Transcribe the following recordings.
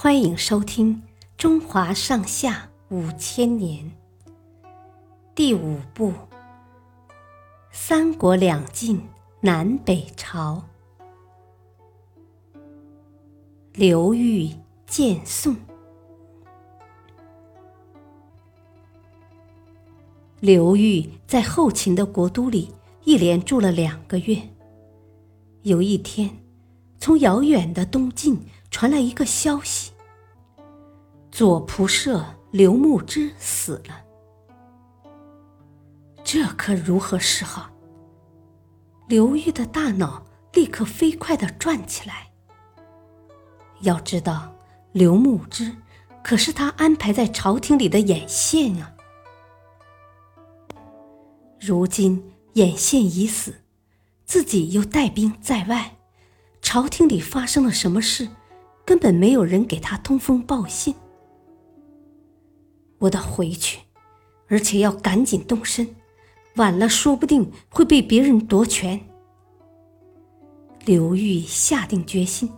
欢迎收听《中华上下五千年》第五部《三国两晋南北朝》。刘裕建宋。刘裕在后秦的国都里一连住了两个月。有一天，从遥远的东晋传来一个消息：左仆射刘牧之死了。这可如何是好？刘裕的大脑立刻飞快地转起来。要知道，刘牧之可是他安排在朝廷里的眼线啊！如今眼线已死，自己又带兵在外，朝廷里发生了什么事，根本没有人给他通风报信。我得回去，而且要赶紧动身，晚了说不定会被别人夺权。刘裕下定决心。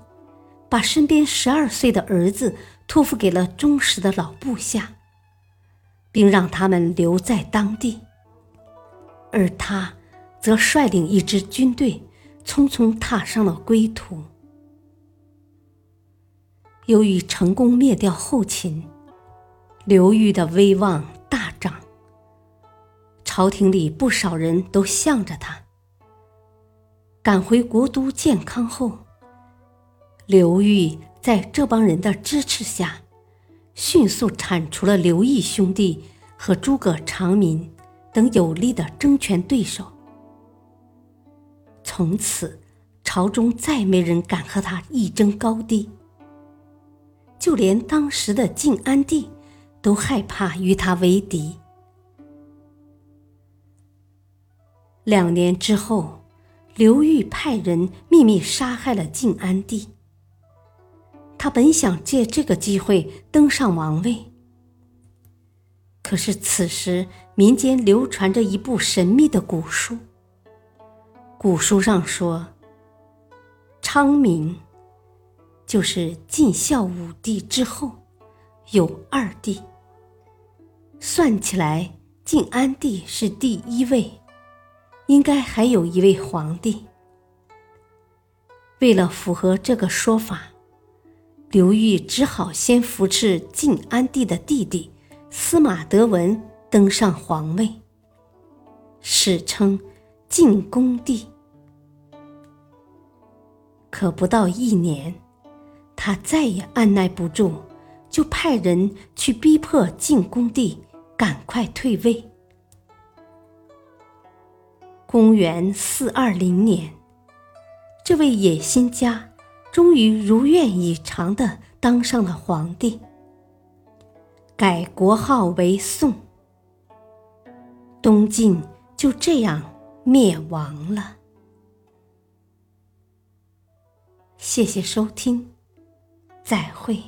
把身边十二岁的儿子托付给了忠实的老部下，并让他们留在当地，而他则率领一支军队匆匆踏上了归途。由于成功灭掉后秦，刘裕的威望大涨，朝廷里不少人都向着他。赶回国都建康后。刘裕在这帮人的支持下，迅速铲除了刘毅兄弟和诸葛长民等有力的争权对手。从此，朝中再没人敢和他一争高低，就连当时的晋安帝都害怕与他为敌。两年之后，刘裕派人秘密杀害了晋安帝。他本想借这个机会登上王位，可是此时民间流传着一部神秘的古书。古书上说，昌明就是晋孝武帝之后有二帝，算起来晋安帝是第一位，应该还有一位皇帝。为了符合这个说法。刘裕只好先扶持晋安帝的弟弟司马德文登上皇位，史称晋恭帝。可不到一年，他再也按耐不住，就派人去逼迫晋恭帝赶快退位。公元四二零年，这位野心家。终于如愿以偿的当上了皇帝，改国号为宋，东晋就这样灭亡了。谢谢收听，再会。